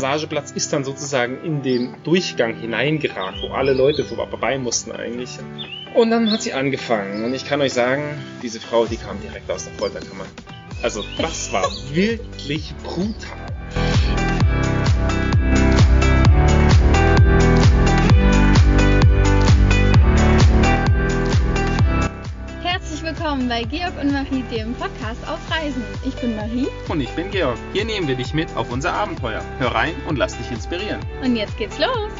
Massageplatz ist dann sozusagen in den Durchgang hineingeragt, wo alle Leute vorbei mussten eigentlich. Und dann hat sie angefangen. Und ich kann euch sagen, diese Frau, die kam direkt aus der Folterkammer. Also das war wirklich brutal. Willkommen bei Georg und Marie, dem Podcast auf Reisen. Ich bin Marie Und ich bin Georg. Hier nehmen wir dich mit auf unser Abenteuer. Hör rein und lass dich inspirieren. und jetzt geht's los.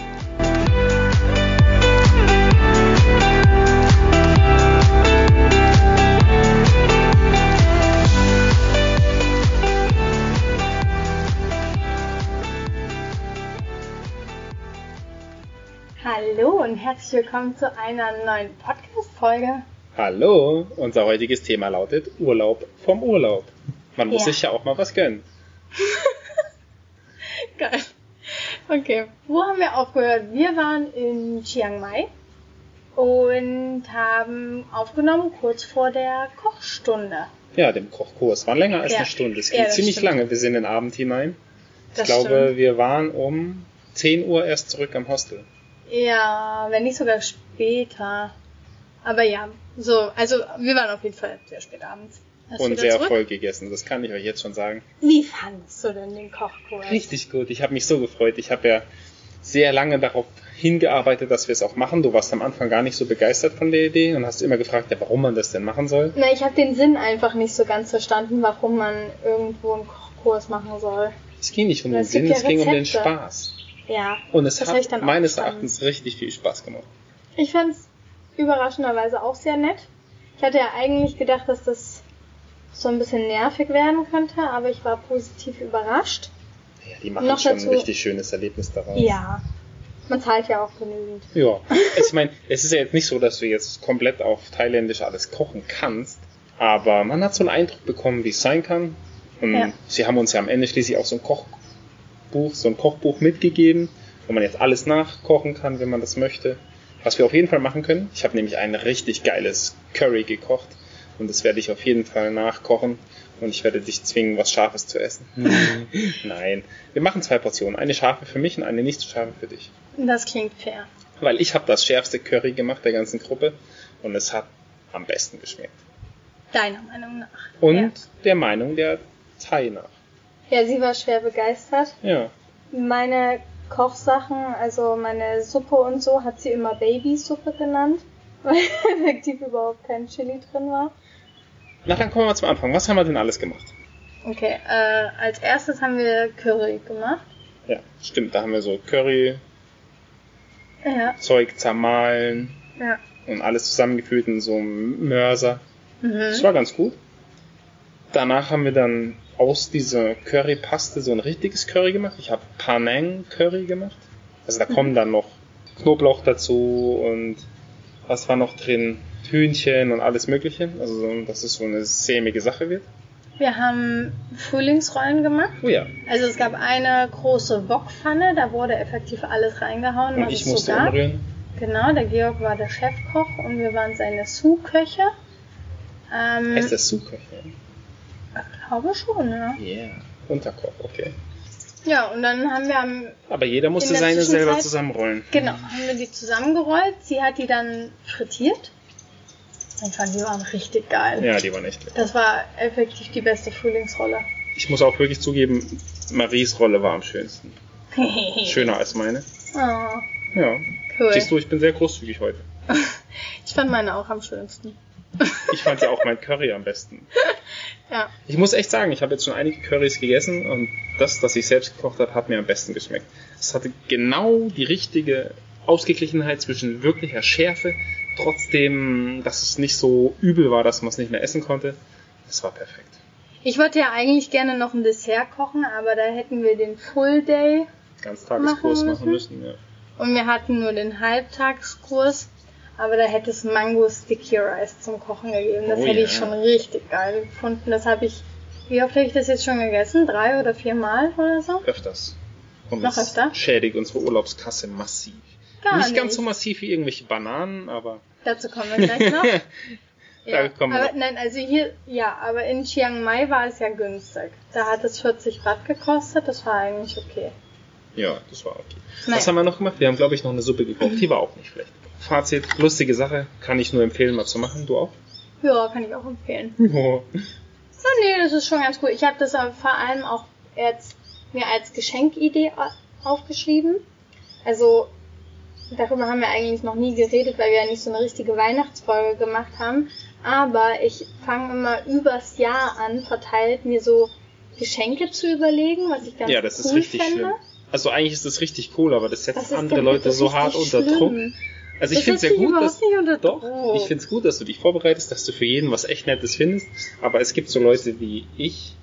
Hallo und herzlich willkommen zu einer neuen Podcast-Folge. Hallo, unser heutiges Thema lautet Urlaub vom Urlaub. Man muss Ja. sich ja auch mal was gönnen. Geil. Okay, wo haben wir aufgehört? Wir waren in Chiang Mai und haben aufgenommen kurz vor der Kochstunde. Ja, dem Kochkurs. War länger als Ja. eine Stunde. Es Ja, ging das ziemlich stimmt. lange. Wir sind in den Abend hinein. Ich Das glaube, stimmt. wir waren um 10 Uhr erst zurück am Hostel. Ja, wenn nicht sogar später. Aber ja, so, also wir waren auf jeden Fall sehr spät abends. Und sehr voll gegessen. Das kann ich euch jetzt schon sagen. Wie fandest du denn den Kochkurs? Richtig gut. Ich habe mich so gefreut. Ich habe ja sehr lange darauf hingearbeitet, dass wir es auch machen. Du warst am Anfang gar nicht so begeistert von der Idee und hast immer gefragt, ja, warum man das denn machen soll. Na, ich habe den Sinn einfach nicht so ganz verstanden, warum man irgendwo einen Kochkurs machen soll. Es ging nicht um den Sinn, ja es ging um den. Spaß. Ja. Und es hat meines. Erachtens richtig viel Spaß gemacht. Ich fand es überraschenderweise auch sehr nett. Ich hatte ja eigentlich gedacht, dass das so ein bisschen nervig werden könnte, aber ich war positiv überrascht. Ja, die machen Noch schon dazu- ein richtig schönes Erlebnis daraus. Ja. Man zahlt ja auch genügend. Ja, ich meine, es ist ja jetzt nicht so, dass du jetzt komplett auf Thailändisch alles kochen kannst, aber man hat so einen Eindruck bekommen, wie es sein kann. Und Ja. sie haben uns ja am Ende schließlich auch so ein Kochbuch, so ein Kochbuch mitgegeben, wo man jetzt alles nachkochen kann, wenn man das möchte. Was wir auf jeden Fall machen können. Ich habe nämlich ein richtig geiles Curry gekocht und das werde ich auf jeden Fall nachkochen und ich werde dich zwingen, was Scharfes zu essen. Nein, wir machen zwei Portionen, eine scharfe für mich und eine nicht so scharfe für dich Das klingt fair. weil ich habe das schärfste Curry gemacht der ganzen Gruppe und es hat am besten geschmeckt. Deiner Meinung nach. Und Ja. der Meinung der Thai nach. Ja, sie war schwer begeistert. Ja. Meine Kochsachen, also meine Suppe und so, hat sie immer Babysuppe genannt, weil effektiv überhaupt kein Chili drin war. Na, dann kommen wir mal zum Anfang. Was haben wir denn alles gemacht? Okay, äh, als erstes haben wir Curry gemacht. Ja, stimmt, da haben wir so Curry, Ja, Zeug zermahlen ja. und alles zusammengeführt in so einem Mörser. Das Mhm. war ganz gut. Danach haben wir dann aus dieser Currypaste so ein richtiges Curry gemacht. Ich habe Panang Curry gemacht. Also da kommen dann noch Knoblauch dazu und was war noch drin? Hühnchen und alles Mögliche. Also so, dass es so eine sämige Sache wird. Wir haben Frühlingsrollen gemacht. Oh ja. Also es gab eine große Wokpfanne, da wurde effektiv alles reingehauen. Und was ich es musste so gab. umrühren. Genau, der Georg war der Chefkoch und wir waren seine Sous-Köche. Ähm, Heißt das Suche? Glaube schon, ja. Yeah. Unterkoch, okay. Ja, und dann haben wir am Aber jeder musste seine selber zusammenrollen. Genau, haben wir die zusammengerollt. Sie hat die dann frittiert. Ich fand, die waren richtig geil. Ja, die waren echt lecker. Das war effektiv die beste Frühlingsrolle. Ich muss auch wirklich zugeben, Maries Rolle war am schönsten. Schöner als meine. oh, Ja. cool. Siehst du, ich bin sehr großzügig heute. Ich fand meine auch am schönsten. Ich fand ja auch mein Curry am besten. Ja. Ich muss echt sagen, ich habe jetzt schon einige Currys gegessen und das, das ich selbst gekocht habe, hat mir am besten geschmeckt. Es hatte genau die richtige Ausgeglichenheit zwischen wirklicher Schärfe, trotzdem, dass es nicht so übel war, dass man es nicht mehr essen konnte. Das war perfekt. Ich wollte ja eigentlich gerne noch ein Dessert kochen, aber da hätten wir den Full Day Ganztageskurs Machen machen müssen? müssen. Ja. und wir hatten nur den Halbtagskurs. Aber da hätte es Mango Sticky Rice zum Kochen gegeben. Das Oh hätte ja. ich schon richtig geil gefunden. Das habe ich, wie oft habe ich das jetzt schon gegessen? Drei oder vier Mal oder so? Öfters. Und Noch öfter? schädigt unsere Urlaubskasse massiv. Gar nicht, nicht. ganz so massiv wie irgendwelche Bananen, aber Dazu kommen wir gleich noch. Wir aber nein, also hier, ja, aber in Chiang Mai war es ja günstig. Da hat es 40 Baht gekostet, das war eigentlich okay. Ja, das war okay. Nein. Was haben wir noch gemacht? Wir haben, glaube ich, noch eine Suppe gekocht. Die war auch nicht schlecht. Fazit, lustige Sache, kann ich nur empfehlen, mal zu machen. Du auch? Ja, kann ich auch empfehlen. Ja. Ja, nee, das ist schon ganz cool. Ich habe das aber vor allem auch jetzt mir als Geschenkidee au- aufgeschrieben. Also darüber haben wir eigentlich noch nie geredet, weil wir ja nicht so eine richtige Weihnachtsfolge gemacht haben. Aber ich fange immer übers Jahr an, verteilt mir so Geschenke zu überlegen, was ich ganz Ja, das cool ist richtig fände. schlimm. Also eigentlich ist das richtig cool, aber das setzt Das andere Leute so hart unter schlimm. Druck. Also ich Das finde es ja gut, dass doch, Druck. ich finde es gut, dass du dich vorbereitest, dass du für jeden was echt Nettes findest. Aber es gibt so Leute wie ich,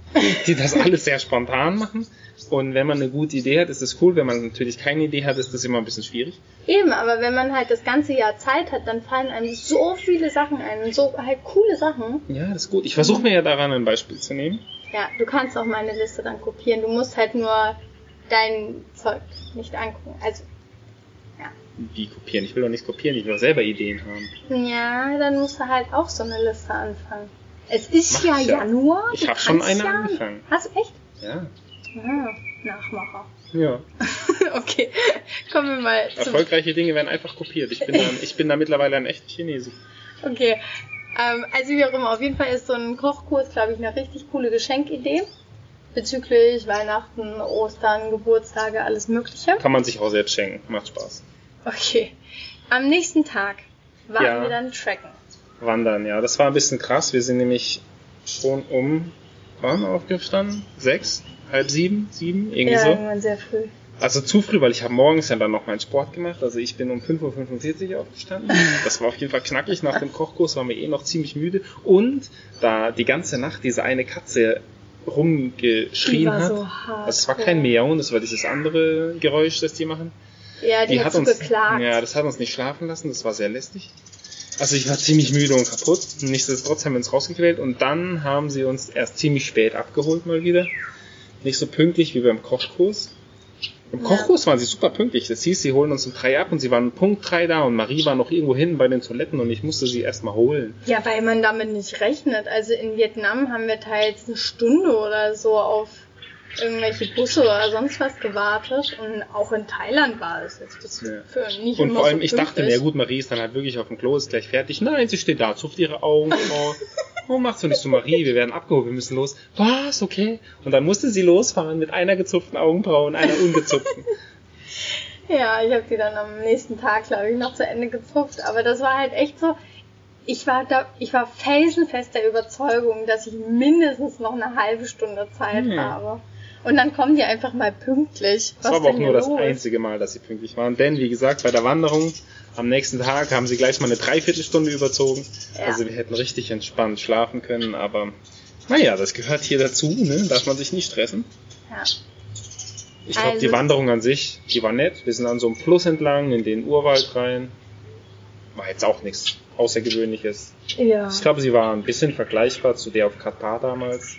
die das alles sehr spontan machen. Und wenn man eine gute Idee hat, ist es cool. Wenn man natürlich keine Idee hat, ist das immer ein bisschen schwierig. Eben, aber wenn man halt das ganze Jahr Zeit hat, dann fallen einem so viele Sachen ein und so halt coole Sachen. Ja, das ist gut. Ich versuche mir ja daran ein Beispiel zu nehmen. Ja, du kannst auch meine Liste dann kopieren. Du musst halt nur dein Zeug nicht angucken. Also, Wie kopieren? Ich will doch nicht kopieren, ich will doch selber Ideen haben. ja, dann musst du halt auch so eine Liste anfangen. Es ist ja ja. Januar. Ich du hab schon eine ja, angefangen. Hast du echt? Ja. Ah, Nachmacher. Ja. okay, kommen wir mal Erfolgreiche Dinge werden einfach kopiert. Ich bin da, ich bin da mittlerweile ein echter Chinese. Okay. Ähm, also wie auch immer, auf jeden Fall ist so ein Kochkurs, glaube ich, eine richtig coole Geschenkidee. Bezüglich Weihnachten, Ostern, Geburtstage, alles Mögliche. Kann man sich auch selbst schenken. Macht Spaß. Okay. Am nächsten Tag waren Ja. wir dann tracken. Wandern, ja. Das war ein bisschen krass. Wir sind nämlich schon um, wann aufgestanden? Sechs? Halb sieben? Sieben? Irgendwie Ja, so. irgendwann sehr früh. Also zu früh, weil ich habe morgens ja dann noch meinen Sport gemacht. Also ich bin um 5.45 Uhr aufgestanden. Das war auf jeden Fall knackig. Nach dem Kochkurs waren wir eh noch ziemlich müde. Und da die ganze Nacht diese eine Katze rumgeschrien hat. so. Also es war kein Miauen, das war dieses andere Geräusch, das die machen. Ja, die, Die hat hat uns, geklagt. ja, das hat uns nicht schlafen lassen, das war sehr lästig. Also ich war ziemlich müde und kaputt. Nichtsdestotrotz haben wir uns rausgequält und dann haben sie uns erst ziemlich spät abgeholt mal wieder. Nicht so pünktlich wie beim Kochkurs. Im Ja. Kochkurs waren sie super pünktlich. Das hieß, sie holen uns um drei ab und sie waren Punkt drei da und Marie war noch irgendwo hinten bei den Toiletten und ich musste sie erstmal holen. Ja, weil man damit nicht rechnet. Also in Vietnam haben wir teils eine Stunde oder so auf irgendwelche Busse oder sonst was gewartet. Und auch in Thailand war es jetzt bis Ja. für nicht Und vor allem, so ich dachte mir, ja gut, Marie ist dann halt wirklich auf dem Klo, ist gleich fertig. Nein, sie steht da, zupft ihre Augen. Oh, oh macht so nicht so, Marie, wir werden abgeholt, wir müssen los. Was, okay. Und dann musste sie losfahren mit einer gezupften Augenbraue und einer ungezupften. Ja, ich habe die dann am nächsten Tag, glaube ich, noch zu Ende gezupft. Aber das war halt echt so. Ich war da, ich war felsenfest der Überzeugung, dass ich mindestens noch eine halbe Stunde Zeit Hm. habe. Und dann kommen die einfach mal pünktlich. Das war aber auch nur das los? einzige Mal, dass sie pünktlich waren. Denn, wie gesagt, bei der Wanderung am nächsten Tag haben sie gleich mal eine Dreiviertelstunde überzogen. Ja. Also wir hätten richtig entspannt schlafen können, aber naja, das gehört hier dazu, ne? Darf man sich nicht stressen. Ja. Ich glaube, Also- die Wanderung an sich, die war nett. Wir sind an so einem Fluss entlang in den Urwald rein. War jetzt auch nichts Außergewöhnliches. ja. Ich glaube, sie war ein bisschen vergleichbar zu der auf Katar damals.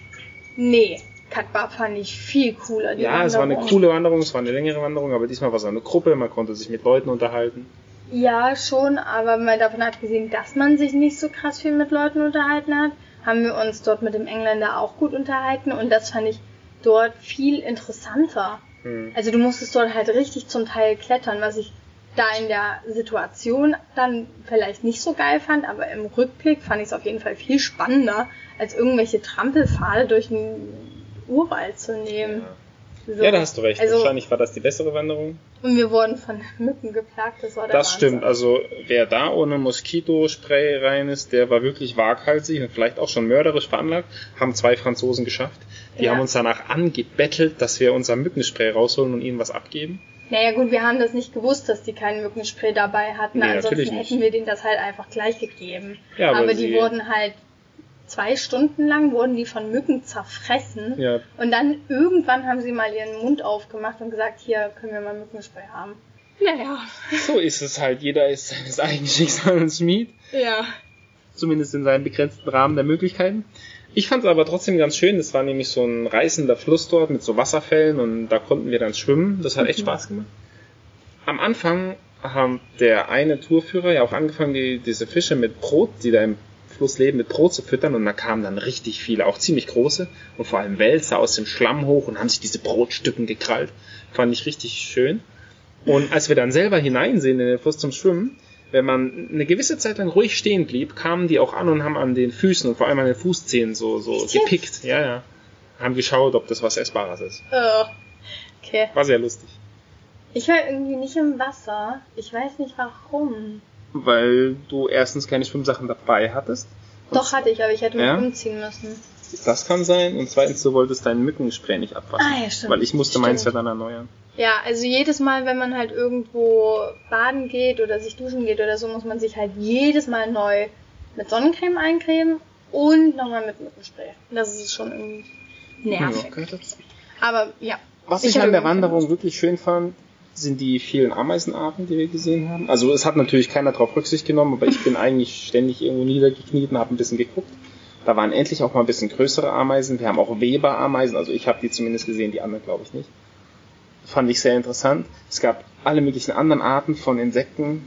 Nee, Katbar fand ich viel cooler. Ja, es war eine Wanderung. coole Wanderung, es war eine längere Wanderung, aber diesmal war es eine Gruppe, man konnte sich mit Leuten unterhalten. Ja, schon, aber mal davon abgesehen, dass man sich nicht so krass viel mit Leuten unterhalten hat, haben wir uns dort mit dem Engländer auch gut unterhalten und das fand ich dort viel interessanter. Hm. Also du musstest dort halt richtig zum Teil klettern, was ich da in der Situation dann vielleicht nicht so geil fand, aber im Rückblick fand ich es auf jeden Fall viel spannender, als irgendwelche Trampelpfade durch den Urwald zu nehmen. So. Ja, da hast du recht. Also, Wahrscheinlich war das die bessere Wanderung. und wir wurden von Mücken geplagt, das war der Das Wahnsinn. stimmt. Also wer da ohne Moskitospray rein ist, der war wirklich waghalsig und vielleicht auch schon mörderisch veranlagt. Haben zwei Franzosen geschafft. Die Ja. haben uns danach angebettelt, dass wir unser Mückenspray rausholen und ihnen was abgeben. Naja gut, wir haben das nicht gewusst, dass die keinen Mückenspray dabei hatten. Nee, Ansonsten hätten wir denen das halt einfach gleich gegeben. Ja, aber aber die wurden halt zwei Stunden lang wurden die von Mücken zerfressen. Ja, Und dann irgendwann haben sie mal ihren Mund aufgemacht und gesagt, hier können wir mal Mückenspray haben. Naja. so ist es halt. Jeder ist seines eigenen Schicksals Schmied. Ja. zumindest in seinem begrenzten Rahmen der Möglichkeiten. Ich fand es aber trotzdem ganz schön. Es war nämlich so ein reißender Fluss dort mit so Wasserfällen und da konnten wir dann schwimmen. Das hat echt Mhm. Spaß gemacht. Am Anfang haben der eine Tourführer ja auch angefangen, die, diese Fische mit Brot, die da im Fluss leben, mit Brot zu füttern und da kamen dann richtig viele, auch ziemlich große und vor allem Wälzer aus dem Schlamm hoch und haben sich diese Brotstücken gekrallt. Fand ich richtig schön. Und als wir dann selber hineinsehen in den Fluss zum Schwimmen, wenn man eine gewisse Zeit lang ruhig stehen blieb, kamen die auch an und haben an den Füßen und vor allem an den Fußzehen so, so Echt gepickt. Ja, ja. Haben geschaut, ob das was Essbares ist. Oh. Okay. War sehr lustig. Ich war irgendwie nicht im Wasser. Ich weiß nicht warum. Weil du erstens keine Schwimmsachen dabei hattest. Doch hatte ich, aber ich hätte mich Ja? umziehen müssen. Das kann sein. Und zweitens, du wolltest dein Mückenspray nicht abwaschen. Ah, ja, stimmt. Weil ich musste meins ja Stimmt. dann erneuern. Ja, also jedes Mal, wenn man halt irgendwo baden geht oder sich duschen geht oder so, muss man sich halt jedes Mal neu mit Sonnencreme eincremen und nochmal mit Mückenspray. Das ist schon irgendwie nervig. Ja, dazu. Aber ja. Was Ich ich, an der Wanderung wirklich schön fand, sind die vielen Ameisenarten, die wir gesehen haben. Also es hat natürlich keiner darauf Rücksicht genommen, aber ich bin eigentlich ständig irgendwo niedergekniet und habe ein bisschen geguckt. Da waren endlich auch mal ein bisschen größere Ameisen. Wir haben auch Weber-Ameisen, also ich habe die zumindest gesehen, die anderen glaube ich nicht. Fand ich sehr interessant. Es gab alle möglichen anderen Arten von Insekten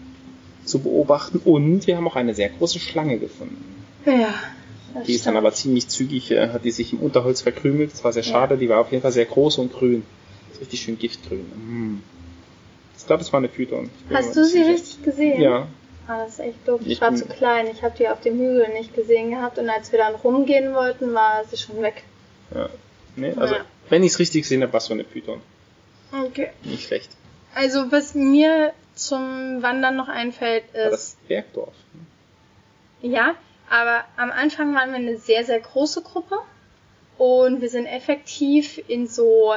zu beobachten und wir haben auch eine sehr große Schlange gefunden. Ja. Das Die ist dann stimmt. aber ziemlich zügig, äh, hat die sich im Unterholz verkrümelt. Das war sehr schade, die war auf jeden Fall sehr groß und grün. Ist richtig schön giftgrün. Mm. Ich glaube, es war eine Python. Hast du sie sicher. richtig gesehen? Ja. Ah, das ist echt doof. Ich, Ich war zu klein. Ich habe die auf dem Hügel nicht gesehen gehabt und als wir dann rumgehen wollten, war sie schon weg. ja. Nee, also, Ja. wenn ich es richtig gesehen habe, war es so eine Python. Okay. Nicht schlecht. Also was mir zum Wandern noch einfällt, ist das Bergdorf. Ja, aber am Anfang waren wir eine sehr, sehr große Gruppe und wir sind effektiv in so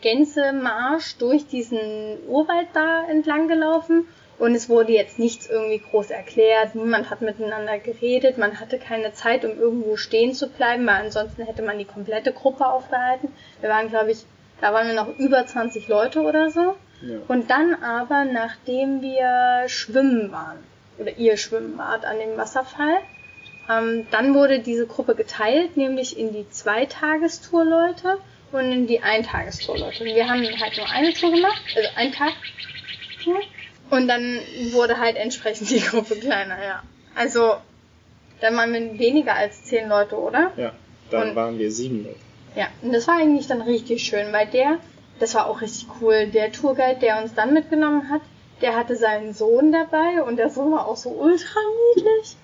Gänsemarsch durch diesen Urwald da entlang gelaufen und es wurde jetzt nichts irgendwie groß erklärt, niemand hat miteinander geredet, man hatte keine Zeit, um irgendwo stehen zu bleiben, weil ansonsten hätte man die komplette Gruppe aufgehalten. Wir waren, glaube ich, da waren wir noch über 20 Leute oder so. Ja. Und dann aber, nachdem wir schwimmen waren, oder ihr schwimmen wart an dem Wasserfall, ähm, dann wurde diese Gruppe geteilt, nämlich in die Zweitagestour-Leute und die Eintagestour-Leute. Wir haben halt nur eine Tour gemacht, also ein Tag. Und dann wurde halt entsprechend die Gruppe kleiner, ja. Also, dann waren wir weniger als zehn Leute, oder? ja. Dann Und- waren wir sieben Leute. Ja, und das war eigentlich dann richtig schön, weil der, das war auch richtig cool, der Tourguide, der uns dann mitgenommen hat, der hatte seinen Sohn dabei und der Sohn war auch so ultra niedlich.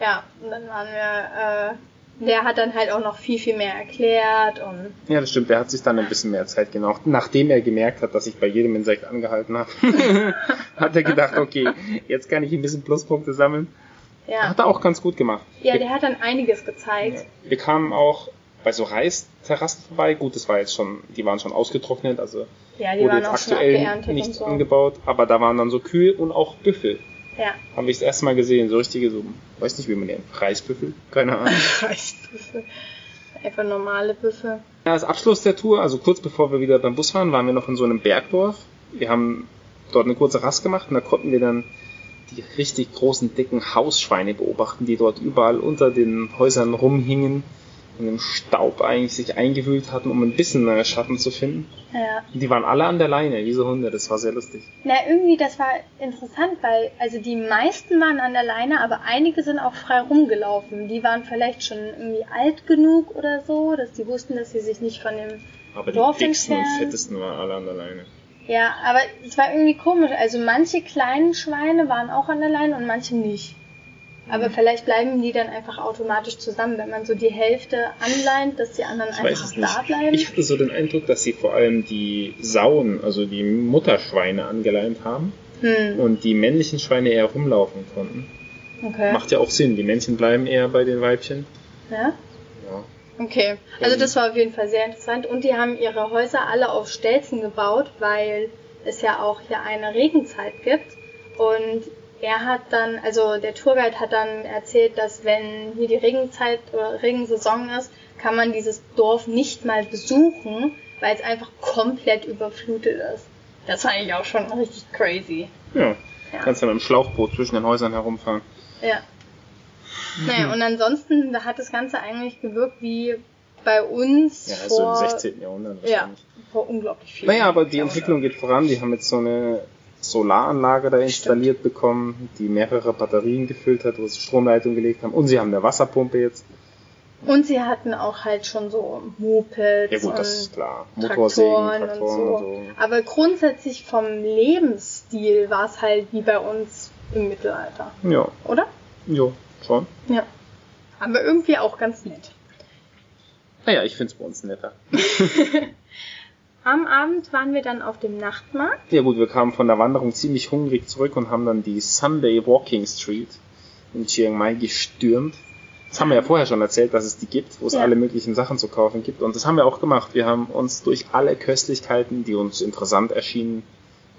Ja, und dann waren wir, äh, der hat dann halt auch noch viel, viel mehr erklärt und Ja, das stimmt. Der hat sich dann ein bisschen mehr Zeit genommen. Nachdem er gemerkt hat, dass ich bei jedem Insekt angehalten habe, hat er gedacht, okay, jetzt kann ich ein bisschen Pluspunkte sammeln. ja. Hat er auch ganz gut gemacht. Ja, der hat dann einiges gezeigt. Wir kamen auch bei so Reisterrassen vorbei. Gut, das war jetzt schon, die waren schon ausgetrocknet, also Ja, die wurde waren jetzt aktuell nicht so. angebaut, aber da waren dann so Kühe und auch Büffel. Ja. Haben wir das erste Mal gesehen, so richtige, so, weiß nicht, wie man nennt, Reisbüffel, keine Ahnung. Reisbüffel. Einfach normale Büffel. Ja, als Abschluss der Tour, also kurz bevor wir wieder beim Bus waren, waren wir noch in so einem Bergdorf. Wir haben dort eine kurze Rast gemacht und da konnten wir dann die richtig großen, dicken Hausschweine beobachten, die dort überall unter den Häusern rumhingen und im Staub eigentlich sich eingewühlt hatten, um ein bisschen äh, Schatten zu finden. Ja. Und die waren alle an der Leine, wie so Hunde, das war sehr lustig. Na, irgendwie, das war interessant, weil, also die meisten waren an der Leine, aber einige sind auch frei rumgelaufen. Die waren vielleicht schon irgendwie alt genug oder so, dass die wussten, dass sie sich nicht von dem. Aber die Dorf dicksten und entfernt. fettesten waren alle an der Leine. Ja, aber es war irgendwie komisch. Also manche kleinen Schweine waren auch an der Leine und manche nicht. Aber vielleicht bleiben die dann einfach automatisch zusammen, wenn man so die Hälfte anleint, dass die anderen Ich einfach nicht. da bleiben. Ich hatte so den Eindruck, dass sie vor allem die Sauen, also die Mutterschweine angeleint haben. hm, und die männlichen Schweine eher rumlaufen konnten. okay. Macht ja auch Sinn, die Männchen bleiben eher bei den Weibchen. Ja? Ja. Okay, also das war auf jeden Fall sehr interessant. Und die haben ihre Häuser alle auf Stelzen gebaut, weil es ja auch hier eine Regenzeit gibt. Und er hat dann, also der Tourguide hat dann erzählt, dass wenn hier die Regenzeit oder Regensaison ist, kann man dieses Dorf nicht mal besuchen, weil es einfach komplett überflutet ist. Das fand ich auch schon richtig crazy. ja. Ja. Kannst dann mit dem Schlauchboot zwischen den Häusern herumfahren. Ja. Naja, und ansonsten da hat das Ganze eigentlich gewirkt wie bei uns Ja, also vor, im 16. Jahrhundert ja, vor unglaublich viel. Naja, aber die. Entwicklung geht voran. Die haben jetzt so eine Solaranlage da installiert bekommen, die mehrere Batterien gefüllt hat, wo sie Stromleitung gelegt haben. Und sie haben eine Wasserpumpe jetzt. Und sie hatten auch halt schon so Mopeds Ja gut, und das ist klar. Motorsägen, Traktoren, Traktoren und und so. so. Aber grundsätzlich vom Lebensstil war es halt wie bei uns im Mittelalter, Ja, oder? ja, schon. Ja. Aber irgendwie auch ganz nett. Naja, ich find's bei uns netter. Am Abend waren wir dann auf dem Nachtmarkt. Ja gut, wir kamen von der Wanderung ziemlich hungrig zurück und haben dann die Sunday Walking Street in Chiang Mai gestürmt. Das haben wir ja vorher schon erzählt, dass es die gibt, wo es Ja. alle möglichen Sachen zu kaufen gibt. Und das haben wir auch gemacht. Wir haben uns durch alle Köstlichkeiten, die uns interessant erschienen,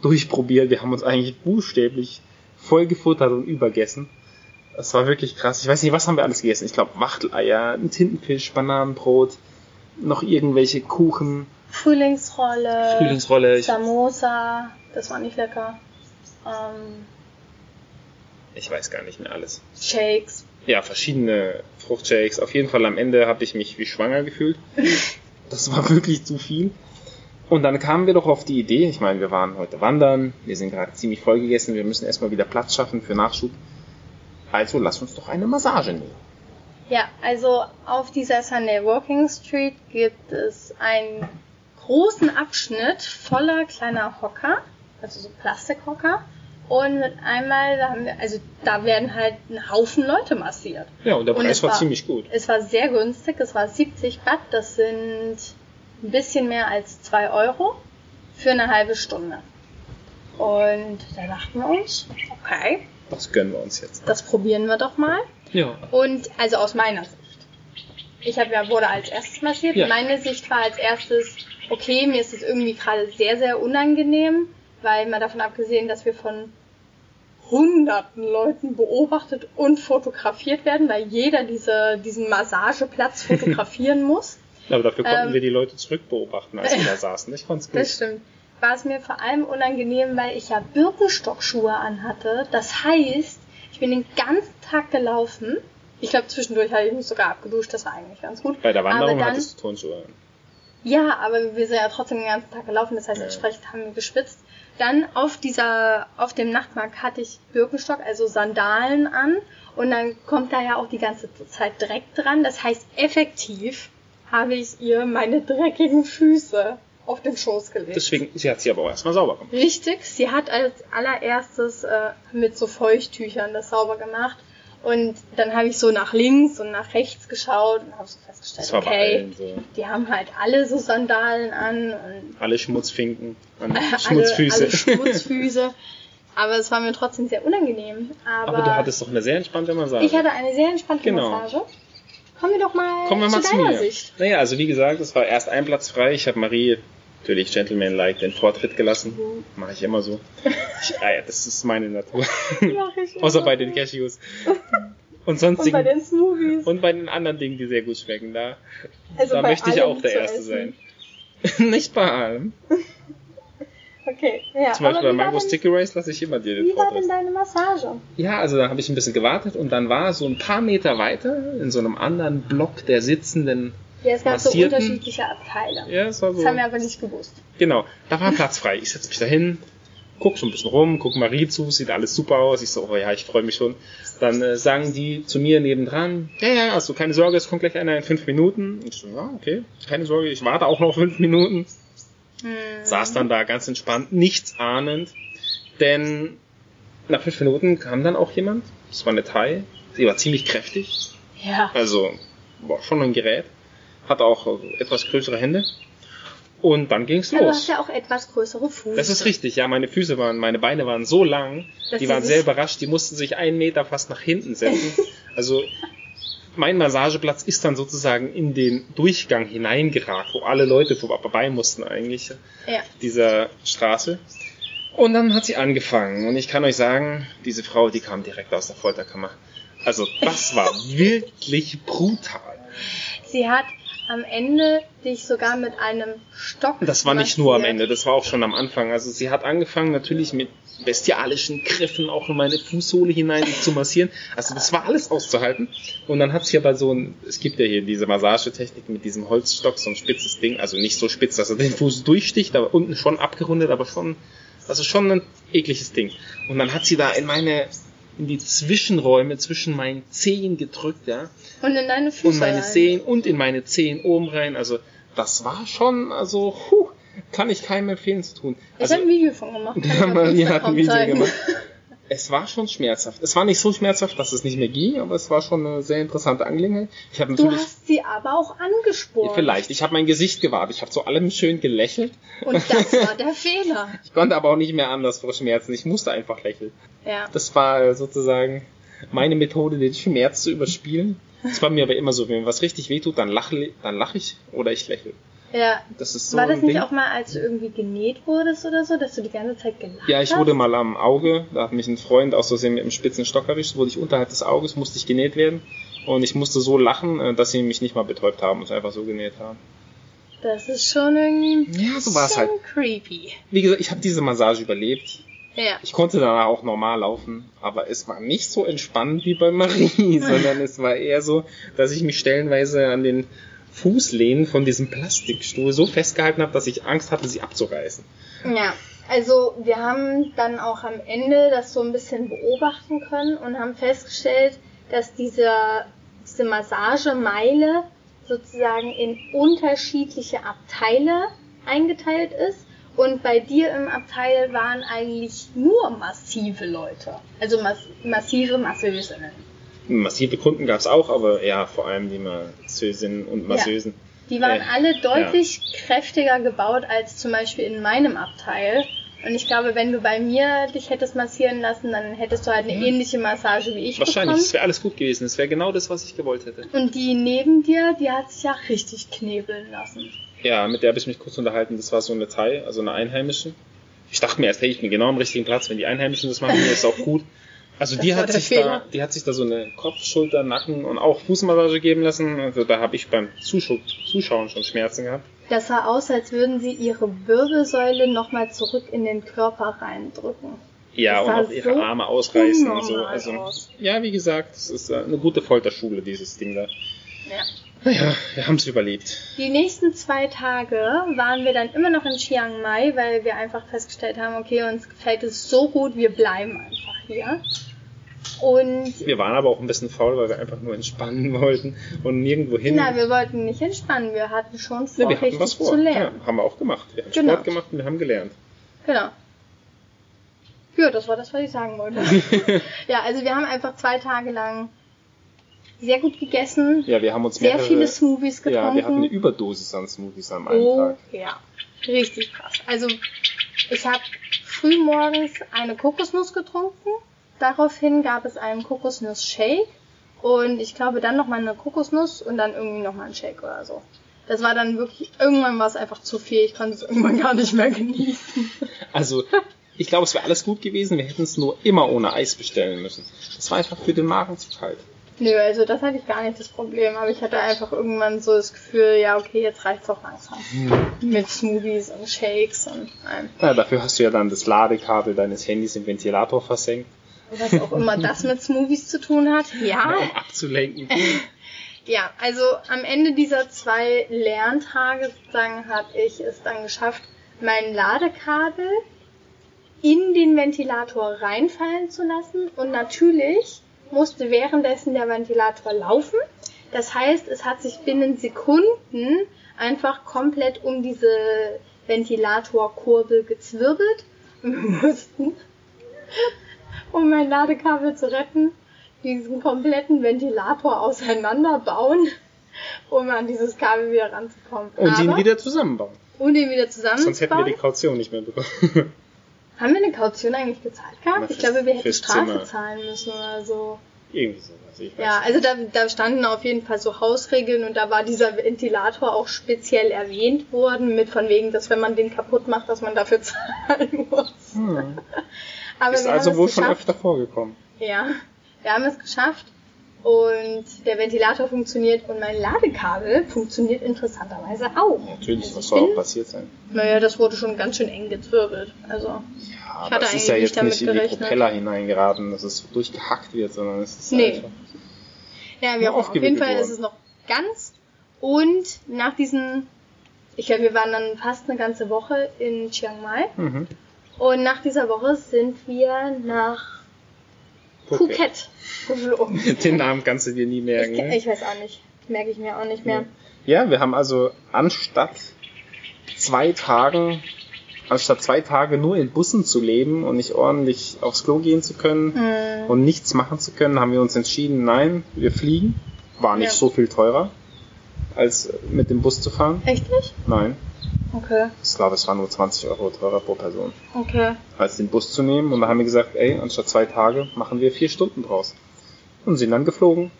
durchprobiert. Wir haben uns eigentlich buchstäblich vollgefuttert und übergessen. Das war wirklich krass. Ich weiß nicht, was haben wir alles gegessen? Ich glaube Wachteleier, ein Tintenfisch, Bananenbrot, noch irgendwelche Kuchen, Frühlingsrolle. Frühlingsrolle. Samosa. Das war nicht lecker. Ähm, ich weiß gar nicht mehr alles. Shakes. ja, verschiedene Fruchtshakes. Auf jeden Fall am Ende habe ich mich wie schwanger gefühlt. Das war wirklich zu viel. Und dann kamen wir doch auf die Idee, ich meine, wir waren heute wandern, wir sind gerade ziemlich voll gegessen, wir müssen erstmal wieder Platz schaffen für Nachschub. Also lass uns doch eine Massage nehmen. Ja, also auf dieser Sunday Walking Street gibt es einen großen Abschnitt voller kleiner Hocker, also so Plastikhocker. Und mit einmal, da haben wir, also da werden halt ein Haufen Leute massiert. Ja, und der Und Preis es war, war- ziemlich gut. Es war sehr günstig, es war 70 Baht, das sind ein bisschen mehr als 2 Euro für eine halbe Stunde. Und da dachten wir uns, okay, Das gönnen wir uns jetzt. das probieren wir doch mal. Ja. Und also aus meiner Sicht. Ich habe ja wurde als erstes massiert. Ja. Meine Sicht war als erstes, okay, mir ist es irgendwie gerade sehr, sehr unangenehm, weil mal davon abgesehen, dass wir von hunderten Leuten beobachtet und fotografiert werden, weil jeder diese, diesen Massageplatz fotografieren muss. Aber dafür konnten Ähm, wir die Leute zurückbeobachten, als wir da saßen. Ich fand's gut. Das stimmt. War es mir vor allem unangenehm, weil ich ja Birkenstockschuhe anhatte. Das heißt, ich bin den ganzen Tag gelaufen. Ich glaube, zwischendurch habe ich mich sogar abgeduscht. Das war eigentlich ganz gut. Bei der Wanderung dann, hattest du Turnschuhe an. Ja, aber wir sind ja trotzdem den ganzen Tag gelaufen. Das heißt, Ja. entsprechend haben wir geschwitzt. Dann auf dieser, auf dem Nachtmarkt hatte ich Birkenstock, also Sandalen an. Und dann kommt da ja auch die ganze Zeit Dreck dran. Das heißt, effektiv habe ich ihr meine dreckigen Füße auf den Schoß gelegt. Deswegen, sie hat sie aber auch erstmal sauber gemacht. Richtig, sie hat als allererstes äh, mit so Feuchttüchern das sauber gemacht. Und dann habe ich so nach links und nach rechts geschaut und habe so festgestellt, okay, so. die haben halt alle so Sandalen an und Alle Schmutzfinken alle, Schmutzfüße. alle Schmutzfüße. Aber es war mir trotzdem sehr unangenehm. Aber, aber du hattest doch eine sehr entspannte Massage. ich hatte eine sehr entspannte Genau. Massage. Kommen wir doch mal, Kommen wir mal zu zu deiner mir. Sicht. Naja, also wie gesagt, es war erst ein Platz frei. Ich habe Marie natürlich Gentleman-like den Vortritt gelassen. Mache ich immer so. Ich, ah ja, das ist meine Natur. Außer bei den Cashews. Und Und sonstigen. bei den Smoothies. und bei den anderen Dingen, die sehr gut schmecken. Da, Also da möchte ich auch der Erste essen. sein. Nicht bei allem. Okay, ja. Zum Beispiel aber bei war Mango Sticky Race lasse ich immer dir den Wie war Vortritt. denn deine Massage? Ja, also da habe ich ein bisschen gewartet und dann war so ein paar Meter weiter in so einem anderen Block der Sitzenden. Ja, es gab so unterschiedliche Abteile. Ja, es war so. Das haben wir aber nicht gewusst. Genau, da war Platz frei. Ich setze mich da hin, guck so ein bisschen rum, guck Marie zu, sieht alles super aus. Ich so, oh ja, ich freue mich schon. Dann äh, sagen die zu mir nebendran, ja, ja, also keine Sorge, es kommt gleich einer in fünf Minuten. Und ich so, ja, okay, keine Sorge, ich warte auch noch fünf Minuten. Hm. Saß dann da ganz entspannt, nichts ahnend, denn nach fünf Minuten kam dann auch jemand. Das war eine Thai, sie war ziemlich kräftig, Ja. also war schon ein Gerät, hat auch äh, etwas größere Hände. Und dann ging's Ja, du los. hast ja auch etwas größere Fuße. Das ist richtig, ja, meine Füße waren, meine Beine waren so lang, Dass die waren sehr überrascht, die mussten sich einen Meter fast nach hinten setzen. Also mein Massageplatz ist dann sozusagen in den Durchgang hineingeragt, wo alle Leute vorbei mussten eigentlich, Ja. dieser Straße. Und dann hat sie angefangen und ich kann euch sagen, diese Frau, die kam direkt aus der Folterkammer. Also das war wirklich brutal. Sie hat am Ende dich sogar mit einem Stock. Das war nicht nur am. Ende, das war auch schon am Anfang. Also sie hat angefangen natürlich mit bestialischen Griffen auch in meine Fußsohle hinein zu massieren. Also das war alles auszuhalten. Und dann hat sie aber so ein, es gibt ja hier diese Massagetechnik mit diesem Holzstock, so ein spitzes Ding, also nicht so spitz, dass er den Fuß durchsticht, aber unten schon abgerundet, aber schon Also schon ein ekliges Ding. Und dann hat sie da in meine, in die Zwischenräume zwischen meinen Zehen gedrückt, ja. Und in deine Füße Und meine rein. Zehen und in meine Zehen oben rein. Also, das war schon, also, puh, kann ich keinem empfehlen zu tun. Ich Also, habe ein Video von gemacht. kann ich Ja, auf Maria hat ein Video zeigen. gemacht. Es war schon schmerzhaft. Es war nicht so schmerzhaft, dass es nicht mehr ging, aber es war schon eine sehr interessante Angelegenheit. Ich habe Du natürlich hast sie aber auch angespornt. vielleicht, ich habe mein Gesicht gewahrt. Ich habe zu allem schön gelächelt. Und das war der Fehler. Ich konnte aber auch nicht mehr anders vor Schmerzen. Ich musste einfach lächeln. Ja. Das war sozusagen meine Methode, den Schmerz zu überspielen. Das war mir aber immer so, wenn mir was richtig wehtut, dann lache dann lach ich oder ich lächle. Ja. Das ist so war das nicht Ding. auch mal, als du irgendwie genäht wurdest oder so, dass du die ganze Zeit gelacht Ja, ich hast? wurde mal am Auge, da hat mich ein Freund aus Versehen mit dem spitzen Stock erwischt, wurde ich unterhalb des Auges, musste ich genäht werden. Und ich musste so lachen, äh, dass sie mich nicht mal betäubt haben und einfach so genäht haben. Das ist schon irgendwie Ja, so war es halt. bisschen creepy. Wie gesagt, ich habe diese Massage überlebt. Ja. Ich konnte danach auch normal laufen, aber es war nicht so entspannend wie bei Marie, sondern es war eher so, dass ich mich stellenweise an den Fußlehnen von diesem Plastikstuhl so festgehalten habe, dass ich Angst hatte, sie abzureißen. Ja, also wir haben dann auch am Ende das so ein bisschen beobachten können und haben festgestellt, dass diese, diese Massagemeile sozusagen in unterschiedliche Abteile eingeteilt ist. Und bei dir im Abteil waren eigentlich nur massive Leute. Also mass massive Masseusinnen. Massive Kunden gab's auch, aber ja, vor allem die Masseusinnen und Masseusen. Die waren Äh, alle deutlich kräftiger gebaut als zum Beispiel in meinem Abteil. Und ich glaube, wenn du bei mir dich hättest massieren lassen, dann hättest du halt eine ähnliche Massage wie ich Wahrscheinlich, es bekommen. wäre alles gut gewesen. Es wäre genau das, was ich gewollt hätte. Und die neben dir, die hat sich ja richtig knebeln lassen. Ja, mit der habe ich mich kurz unterhalten. Das war so eine Thai, also eine Einheimische. Ich dachte mir erst, hey, ich bin genau am richtigen Platz. Wenn die Einheimischen das machen, ist auch gut. Also Das die hat sich da, die hat sich da so eine Kopf, Schulter, Nacken und auch Fußmassage geben lassen. Also da habe ich beim Zuschau Zuschauen schon Schmerzen gehabt. Das sah aus, als würden sie ihre Wirbelsäule nochmal zurück in den Körper reindrücken. Ja, Das und auch ihre so Arme ausreißen und so. Also, aus. ja, wie gesagt, es ist äh, eine gute Folterschule, dieses Ding da. Ja. Naja, wir haben es überlebt. Die nächsten zwei Tage waren wir dann immer noch in Chiang Mai, weil wir einfach festgestellt haben, okay, uns gefällt es so gut, wir bleiben einfach hier. Und Wir waren aber auch ein bisschen faul, weil wir einfach nur entspannen wollten und nirgendwo hin. na, wir wollten nicht entspannen, wir hatten schon vor, Ja, wir hatten was vor. zu lernen. Ja, haben wir auch gemacht. Wir haben Genau. Sport gemacht und wir haben gelernt. Genau. Ja, das war das, was ich sagen wollte. ja, also wir haben einfach zwei Tage lang sehr gut gegessen, Ja, wir haben uns sehr mehrere, viele Smoothies Ja, wir hatten eine getrunken. Überdosis an Smoothies am einen oh, Tag. ja, richtig krass. Also ich habe früh morgens eine Kokosnuss getrunken. Daraufhin gab es einen Kokosnuss-Shake und ich glaube dann nochmal eine Kokosnuss und dann irgendwie nochmal einen Shake oder so. Das war dann wirklich, irgendwann war es einfach zu viel. Ich konnte es irgendwann gar nicht mehr genießen. Also, ich glaube, es wäre alles gut gewesen. Wir hätten es nur immer ohne Eis bestellen müssen. Das war einfach für den Magen zu kalt. Nö, also das hatte ich gar nicht das Problem, aber ich hatte einfach irgendwann so das Gefühl, ja okay, jetzt reicht's auch langsam. Mit Smoothies und Shakes und allem. Ja, dafür hast du ja dann das Ladekabel deines Handys im Ventilator versenkt, Was auch immer das mit Smoothies zu tun hat. Ja. um abzulenken. Ja, also am Ende dieser zwei Lerntage sozusagen habe ich es dann geschafft, mein Ladekabel in den Ventilator reinfallen zu lassen und natürlich musste währenddessen der Ventilator laufen. Das heißt, es hat sich binnen Sekunden einfach komplett um diese Ventilatorkurbel gezwirbelt. Und wir mussten, um mein Ladekabel zu retten, diesen kompletten Ventilator auseinanderbauen, um an dieses Kabel wieder ranzukommen. Und ihn Aber- wieder zusammenbauen. und ihn wieder zusammenzubauen. Sonst hätten wir die Kaution nicht mehr bekommen. Haben wir eine Kaution eigentlich gezahlt gehabt? Ich glaube, wir hätten Strafe Zimmer. zahlen müssen oder so. Irgendwie sowas. Ich weiß Ja, also da, da standen auf jeden Fall so Hausregeln und da war dieser Ventilator auch speziell erwähnt worden, mit von wegen, dass wenn man den kaputt macht, dass man dafür zahlen muss. Hm. Aber Ist also wohl schon öfter vorgekommen. Ja, wir haben es geschafft und der Ventilator funktioniert und mein Ladekabel funktioniert interessanterweise auch. Natürlich, Also was ich soll auch passiert sein. Naja, das wurde schon ganz schön eng gezwirbelt. Also, Ja, hatte aber es ist ja eigentlich jetzt nicht in die. Propeller hineingeraten, dass es so durchgehackt wird, sondern es ist Nee. einfach. ja, wir auf jeden Fall ist worden. es noch ganz. Und nach diesen, ich glaube, wir waren dann fast eine ganze Woche in Chiang Mai. Mhm. Und nach dieser Woche sind wir nach Phuket geflogen. Den Namen kannst du dir nie merken. Ich, ne? ich weiß auch nicht. Merke ich mir auch nicht mehr. Ja, wir haben also anstatt zwei Tagen, anstatt zwei Tage nur in Bussen zu leben und nicht ordentlich aufs Klo gehen zu können Hm. und nichts machen zu können, haben wir uns entschieden, nein, wir fliegen. War nicht Ja. so viel teurer, als mit dem Bus zu fahren. Echt nicht? Nein, Okay, ich glaube, es war nur 20 Euro teurer pro Person, okay. als den Bus zu nehmen. Und da haben wir gesagt, ey, anstatt zwei Tage machen wir vier Stunden draus. Und sind dann geflogen.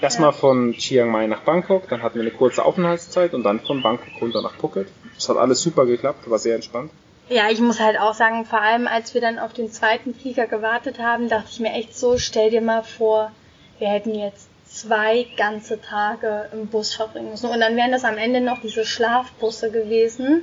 Erstmal Ja. von Chiang Mai nach Bangkok, dann hatten wir eine kurze Aufenthaltszeit und dann von Bangkok runter nach Phuket. Das hat alles super geklappt, war sehr entspannt. Ja, ich muss halt auch sagen, vor allem als wir dann auf den zweiten Flieger gewartet haben, dachte ich mir echt so, stell dir mal vor, wir hätten jetzt zwei ganze Tage im Bus verbringen müssen. Und dann wären das am Ende noch diese Schlafbusse gewesen,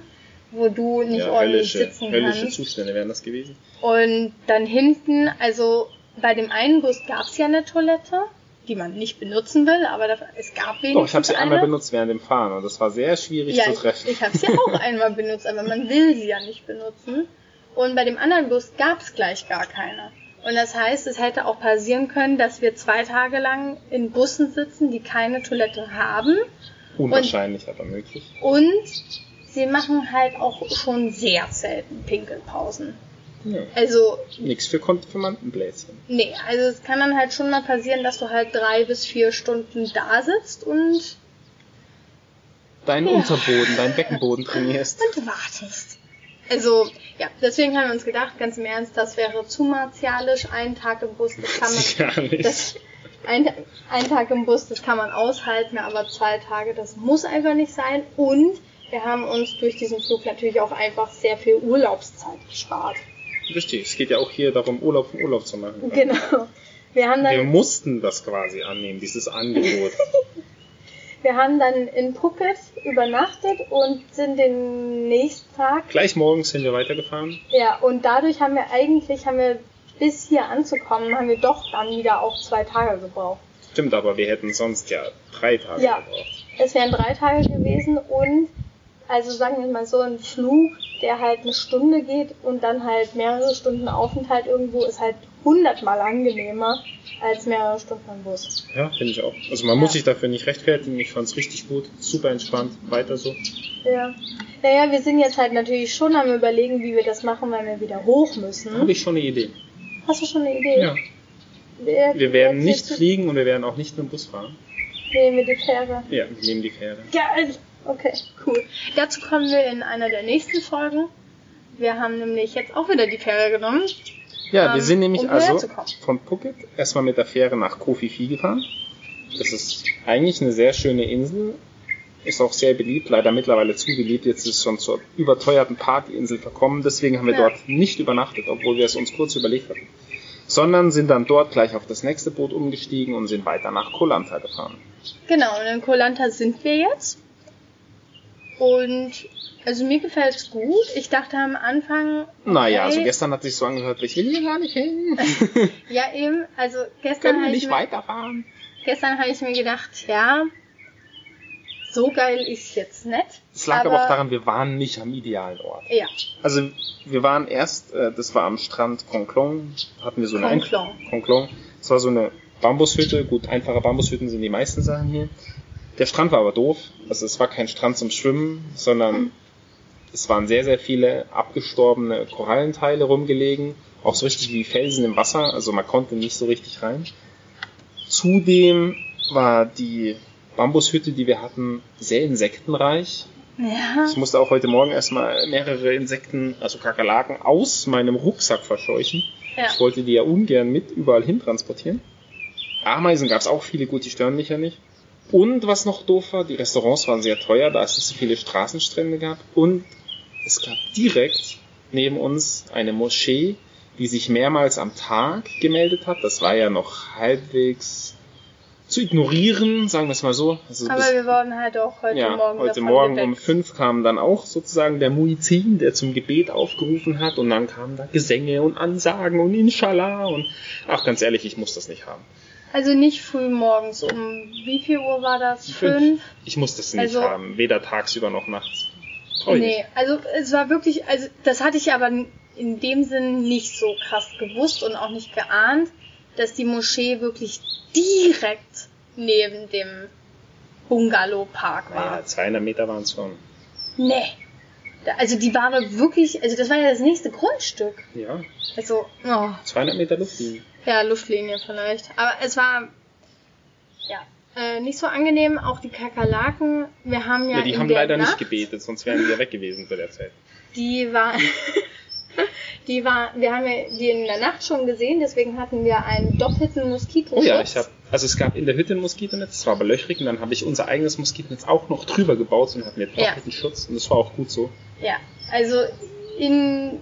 wo du nicht ordentlich sitzen höllische kannst. Zustände wären das gewesen. Und dann hinten, also bei dem einen Bus gab es ja eine Toilette, die man nicht benutzen will, aber es gab wenigstens Doch, ich habe sie eine. einmal benutzt während dem Fahren und das war sehr schwierig Ja, zu ich, treffen. ich habe sie auch einmal benutzt, aber man will sie ja nicht benutzen. Und bei dem anderen Bus gab es gleich gar keine. Und das heißt, es hätte auch passieren können, dass wir zwei Tage lang in Bussen sitzen, die keine Toilette haben. Unwahrscheinlich, aber möglich. Und sie machen halt auch schon sehr selten Pinkelpausen. Ja. Also, Nix für Konfirmandenbläschen. nee, also es kann dann halt schon mal passieren, dass du halt drei bis vier Stunden da sitzt und, Deinen Ja. Unterboden, deinen Beckenboden trainierst. und wartest. Also, ja, deswegen haben wir uns gedacht, ganz im Ernst, das wäre zu martialisch. Ein Tag im Bus, das kann man, Gar nicht. das, ein, ein Tag im Bus, das kann man aushalten, aber zwei Tage, das muss einfach nicht sein. Und wir haben uns durch diesen Flug natürlich auch einfach sehr viel Urlaubszeit gespart. Richtig, es geht ja auch hier darum, Urlaub vom Urlaub zu machen. Genau. Wir haben Wir dann, mussten das quasi annehmen, dieses Angebot. wir haben dann in Phuket übernachtet und sind den nächsten Tag, Gleich morgens sind wir weitergefahren. ja, und dadurch haben wir eigentlich, haben wir bis hier anzukommen, haben wir doch dann wieder auch zwei Tage gebraucht. Stimmt, aber wir hätten sonst ja drei Tage Ja. gebraucht. Es wären drei Tage gewesen und also sagen wir mal so ein Flug, der halt eine Stunde geht und dann halt mehrere Stunden Aufenthalt irgendwo ist halt hundertmal angenehmer als mehrere Stunden im Bus. Ja, finde ich auch. Also man Ja. muss sich dafür nicht rechtfertigen. Ich fand's richtig gut, super entspannt, weiter so. Ja. Naja, wir sind jetzt halt natürlich schon am überlegen, wie wir das machen, wenn wir wieder hoch müssen. Habe ich schon eine Idee. Hast du schon eine Idee? Ja. Wer- Wir werden wer- nicht fliegen und wir werden auch nicht mit dem Bus fahren. Nehmen wir die Fähre. Ja, wir nehmen die Fähre. Geil. Okay, cool. Dazu kommen wir in einer der nächsten Folgen. Wir haben nämlich jetzt auch wieder die Fähre genommen. Ja, Ähm, wir sind nämlich um also von Phuket erstmal mit der Fähre nach Koh Phi Phi gefahren. Das ist eigentlich eine sehr schöne Insel. Ist auch sehr beliebt, leider mittlerweile zu beliebt. Jetzt ist es schon zur überteuerten Partyinsel verkommen. Deswegen haben wir Ja. dort nicht übernachtet, obwohl wir es uns kurz überlegt hatten. Sondern sind dann dort gleich auf das nächste Boot umgestiegen und sind weiter nach Koh Lanta gefahren. Genau, und in Koh Lanta sind wir jetzt. Und also mir gefällt's gut. Ich dachte am Anfang. Naja, okay, also gestern hat sich so angehört, ich will hier gar nicht hin. Ja, eben. Also gestern Können wir habe ich, nicht mir- weiterfahren? gestern hab ich mir gedacht, ja, so geil ist jetzt nicht. Es lag aber, auch daran, wir waren nicht am idealen Ort. Ja, Also wir waren erst, äh, das war am Strand Konklong, hatten wir so eine Ein- Konklong. Konklong. Das war so eine Bambushütte. Gut, einfache Bambushütten sind die meisten Sachen hier. Der Strand war aber doof. Also es war kein Strand zum Schwimmen, sondern es waren sehr, sehr viele abgestorbene Korallenteile rumgelegen. Auch so richtig wie Felsen im Wasser. Also man konnte nicht so richtig rein. Zudem war die Bambushütte, die wir hatten, sehr insektenreich. Ja. Ich musste auch heute Morgen erstmal mehrere Insekten, also Kakerlaken, aus meinem Rucksack verscheuchen. Ja. Ich wollte die ja ungern mit überall hin transportieren. Ameisen gab es auch viele, gut, die stören mich ja nicht. Und was noch doof war, die Restaurants waren sehr teuer, da es nicht so viele Straßenstrände gab. Und es gab direkt neben uns eine Moschee, die sich mehrmals am Tag gemeldet hat. Das war ja noch halbwegs zu ignorieren, sagen wir es mal so. Also Aber bis- wir wurden halt auch heute ja, Morgen heute Morgen um geweckt. fünf kam dann auch sozusagen der Muizin, der zum Gebet aufgerufen hat und dann kamen da Gesänge und Ansagen und Inshallah und ach ganz ehrlich, ich muss das nicht haben. Also nicht früh morgens. Um wie viel Uhr war das? Fünf? Ich muss das nicht Also- haben, weder tagsüber noch nachts. Trau ich Nee, also es war wirklich, also das hatte ich aber in dem Sinn nicht so krass gewusst und auch nicht geahnt, dass die Moschee wirklich direkt neben dem Bungalow-Park war. Ja, 200 Meter waren es schon. Nee. Also die war aber wirklich, also das war ja das nächste Grundstück. Ja, Also, oh, 200 Meter Luftlinie. ja, Luftlinie vielleicht. Aber es war, ja, äh, nicht so angenehm. Auch die Kakerlaken, wir haben ja, Ja, die haben der leider Nacht, nicht gebetet, sonst wären die ja weg gewesen zu der Zeit. Die war, die war, wir haben ja die in der Nacht schon gesehen, deswegen hatten wir einen doppelten Moskitoschutz. Oh ja, ich habe, also es gab in der Hütte ein Moskitonetz, das war aber löchrig und dann habe ich unser eigenes Moskitonetz auch noch drüber gebaut und hatten jetzt Ja. doppelten Schutz und das war auch gut so. Ja, also in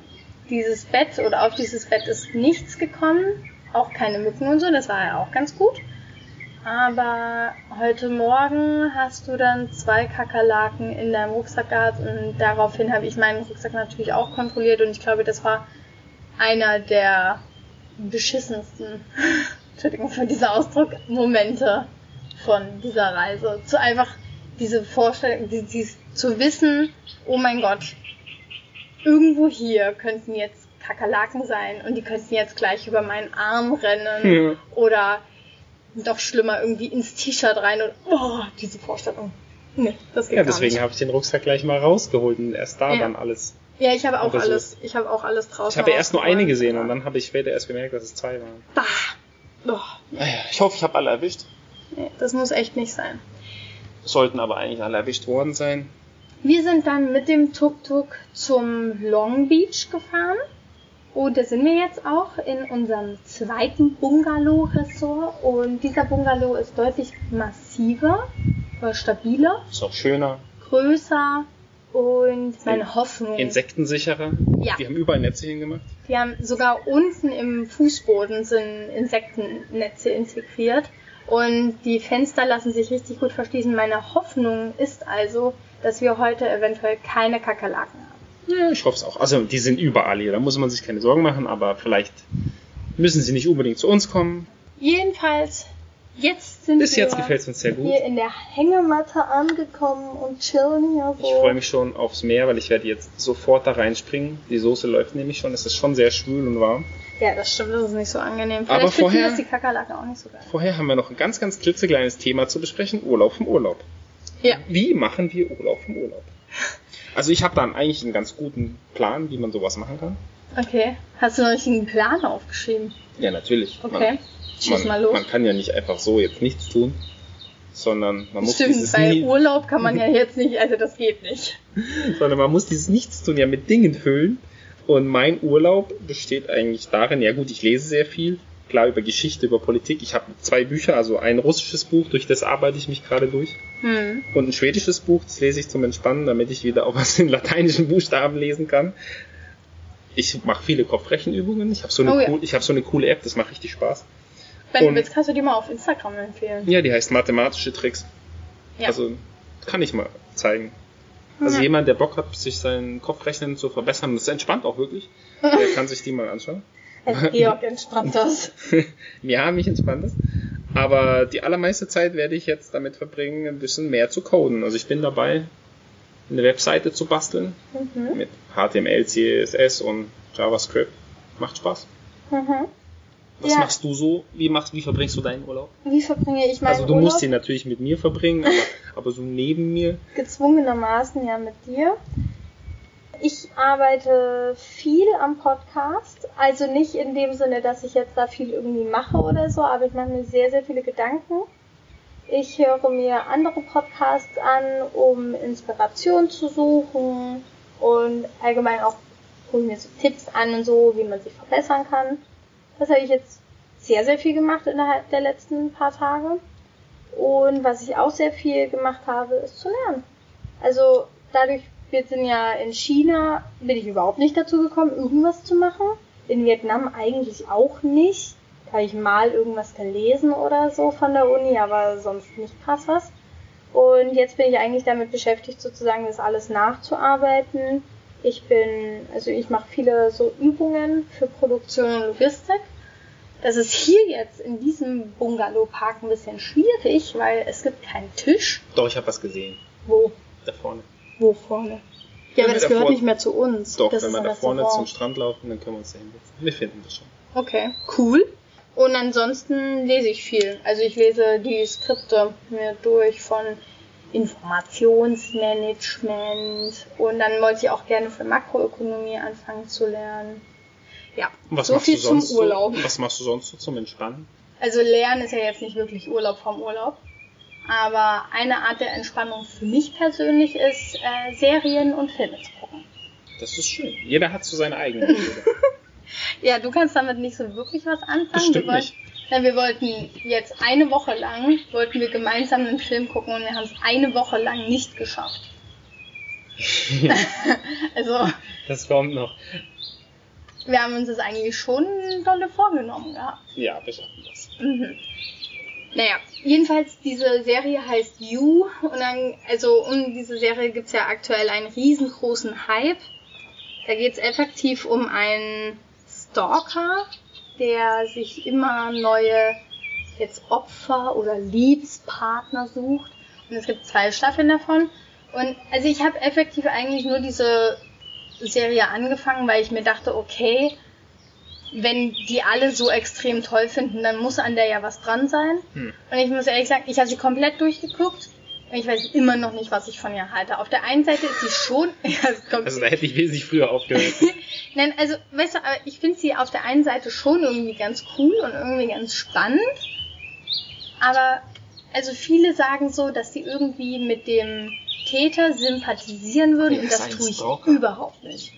dieses Bett oder auf dieses Bett ist nichts gekommen, auch keine Mücken und so, das war ja auch ganz gut. Aber heute Morgen hast du dann zwei Kakerlaken in deinem Rucksack gehabt und daraufhin habe ich meinen Rucksack natürlich auch kontrolliert und ich glaube, das war einer der beschissensten, Entschuldigung für diesen Ausdruck, Momente von dieser Reise. Zu einfach diese Vorstellung, die, dies, zu wissen, oh mein Gott, irgendwo hier könnten jetzt Kakerlaken sein und die könnten jetzt gleich über meinen Arm rennen Ja. oder noch schlimmer irgendwie ins T-Shirt rein und oh, diese Vorstellung. Nee, das geht Ja, deswegen habe ich den Rucksack gleich mal rausgeholt und erst da Ja. dann alles. Ja, ich habe auch alles, ich habe auch alles draußen. Ich habe ja erst nur eine gesehen und dann habe ich später erst gemerkt, dass es zwei waren. Bah. Oh, ich hoffe, ich habe alle erwischt. nee, das muss echt nicht sein. Sollten aber eigentlich alle erwischt worden sein. Wir sind dann mit dem Tuk-Tuk zum Long Beach gefahren. Und da sind wir jetzt auch in unserem zweiten Bungalow-Ressort. Und dieser Bungalow ist deutlich massiver, stabiler, Ist auch schöner. größer und meine In- Hoffnung. Insektensicherer. Ja. Die haben überall Netze hingemacht. Die haben sogar unten im Fußboden sind Insektennetze integriert. Und die Fenster lassen sich richtig gut verschließen. Meine Hoffnung ist also, dass wir heute eventuell keine Kakerlaken haben. Ja, ich hoffe es auch. Also die sind überall hier, da muss man sich keine Sorgen machen, aber vielleicht müssen sie nicht unbedingt zu uns kommen. Jedenfalls, jetzt sind Bis wir jetzt gefällt es uns sehr gut. hier in der Hängematte angekommen und chillen hier so. Ich freue mich schon aufs Meer, weil ich werde jetzt sofort da reinspringen. Die Soße läuft nämlich schon. Es ist schon sehr schwül und warm. Ja, das stimmt, das ist nicht so angenehm. Aber Vielleicht finden vorher- das die Kakerlaken auch nicht so geil. Vorher haben wir noch ein ganz, ganz klitzekleines Thema zu besprechen. Urlaub vom Urlaub. Ja. Wie machen wir Urlaub vom Urlaub? Also ich habe dann eigentlich einen ganz guten Plan, wie man sowas machen kann. Okay. Hast du noch nicht einen Plan aufgeschrieben? Ja, natürlich. Okay. Man, Schieß man, mal los. man kann ja nicht einfach so jetzt nichts tun, sondern man muss Stimmt, dieses bei Nie- Urlaub kann man ja jetzt nicht, also das geht nicht. sondern man muss dieses Nichtstun ja mit Dingen füllen. Und mein Urlaub besteht eigentlich darin, ja gut, ich lese sehr viel, klar über Geschichte, über Politik. Ich habe zwei Bücher, also ein russisches Buch, durch das arbeite ich mich gerade durch. Hm. Und ein schwedisches Buch, das lese ich zum Entspannen, damit ich wieder auch was in lateinischen Buchstaben lesen kann. Ich mache viele Kopfrechenübungen. Ich habe so, eine Oh ja. cool, ich hab so eine coole App, das macht richtig Spaß. Wenn Und- du willst, kannst du die mal auf Instagram empfehlen. Ja, die heißt Mathematische Tricks. Ja. Also kann ich mal zeigen. Also Ja. jemand, der Bock hat, sich sein Kopfrechnen zu verbessern, das entspannt auch wirklich, der kann sich die mal anschauen. Also Georg entspannt das. ja, mich entspannt das. Aber die allermeiste Zeit werde ich jetzt damit verbringen, ein bisschen mehr zu coden. Also ich bin dabei, eine Webseite zu basteln Mhm. mit HTML, CSS und JavaScript. Macht Spaß. Mhm. Was Ja. machst du so? Wie machst, wie verbringst du deinen Urlaub? Wie verbringe ich meinen also du Urlaub? musst ihn natürlich mit mir verbringen, aber, aber so neben mir. gezwungenermaßen ja mit dir. Ich arbeite viel am Podcast, also nicht in dem Sinne, dass ich jetzt da viel irgendwie mache oder so, aber ich mache mir sehr, sehr viele Gedanken. Ich höre mir andere Podcasts an, um Inspiration zu suchen und allgemein auch hole mir so Tipps an und so, wie man sich verbessern kann. Das habe ich jetzt sehr, sehr viel gemacht innerhalb der letzten paar Tage. Und was ich auch sehr viel gemacht habe, ist zu lernen. Also dadurch, wir sind ja in China, bin ich überhaupt nicht dazu gekommen, irgendwas zu machen. In Vietnam eigentlich auch nicht. Habe ich mal irgendwas gelesen oder so von der Uni, aber sonst nicht krass was. Und jetzt bin ich eigentlich damit beschäftigt, sozusagen das alles nachzuarbeiten. Ich bin, also ich mache viele so Übungen für Produktion und Logistik. Das ist hier jetzt in diesem Bungalow-Park ein bisschen schwierig, weil es gibt keinen Tisch. Doch, ich habe was gesehen. Wo? Da vorne. Wo vorne? Ja, aber das gehört davor- nicht mehr zu uns. Doch, das wenn wir da vorne zum. Strand laufen, dann können wir uns da hinsetzen. Wir finden das schon. Okay, cool. Und ansonsten lese ich viel. Also ich lese die Skripte mir durch von Informationsmanagement und dann wollte ich auch gerne für Makroökonomie anfangen zu lernen. Ja, so machst viel du sonst zum Urlaub. So, was machst du sonst so zum Entspannen? Also Lernen ist ja jetzt nicht wirklich Urlaub vom Urlaub. Aber eine Art der Entspannung für mich persönlich ist, äh, Serien und Filme zu gucken. Das ist schön. Jeder hat so seine eigene. Ja, du kannst damit nicht so wirklich was anfangen. Das stimmt wir, wollten. Na, wir wollten jetzt eine Woche lang, wollten wir gemeinsam einen Film gucken und wir haben es eine Woche lang nicht geschafft. also, Das kommt noch. wir haben uns das eigentlich schon dolle vorgenommen gehabt. Ja, wir schaffen das. Mhm. Naja, jedenfalls diese Serie heißt You und dann, also um diese Serie gibt's ja aktuell einen riesengroßen Hype. Da geht's effektiv um einen Stalker, der sich immer neue jetzt Opfer oder Liebespartner sucht. Und es gibt zwei Staffeln davon. Und also ich habe effektiv eigentlich nur diese Serie angefangen, weil ich mir dachte, okay, wenn die alle so extrem toll finden, dann muss an der ja was dran sein. Hm. Und ich muss ehrlich sagen, ich habe sie komplett durchgeguckt ich weiß immer noch nicht, was ich von ihr halte. Auf der einen Seite ist sie schon, ja, es kommt, Also da hätte ich wesentlich früher aufgehört. nein, also weißt du, aber ich finde sie auf der einen Seite schon irgendwie ganz cool und irgendwie ganz spannend. Aber also viele sagen so, dass sie irgendwie mit dem Täter sympathisieren würden Er und das ein tue ich Stalker. überhaupt nicht.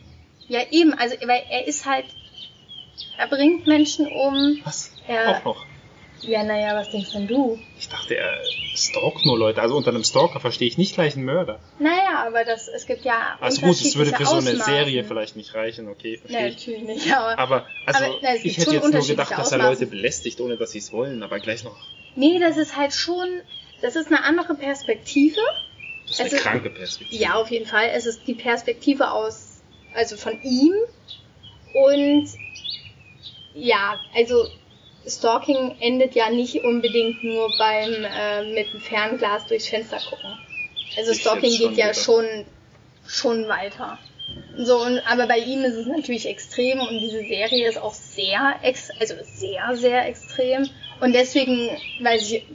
Ja, eben, also weil er ist halt, er bringt Menschen um. Was? Ja. Auch noch. Ja, naja, was denkst denn du? Ich dachte, er stalkt nur Leute. Also unter einem Stalker verstehe ich nicht gleich einen Mörder. Naja, aber das, es gibt ja Also gut, es würde für so eine Serie vielleicht nicht reichen, okay, verstehe Nee, ich. natürlich nicht, aber, Aber, also, Aber, na, es gibt ich hätte schon jetzt nur unterschiedliche gedacht, dass er Ausmaßen. Leute belästigt, ohne dass sie es wollen, aber gleich noch. nee, das ist halt schon, das ist eine andere Perspektive. Das ist eine Also- kranke Perspektive. Ja, auf jeden Fall. Es ist die Perspektive aus, also von ihm. Und ja, also Stalking endet ja nicht unbedingt nur beim äh, mit dem Fernglas durchs Fenster gucken. Also Ich Stalking geht ja wieder. schon schon weiter. So und aber bei ihm ist es natürlich extrem und diese Serie ist auch sehr ex also sehr sehr extrem und deswegen weiß ich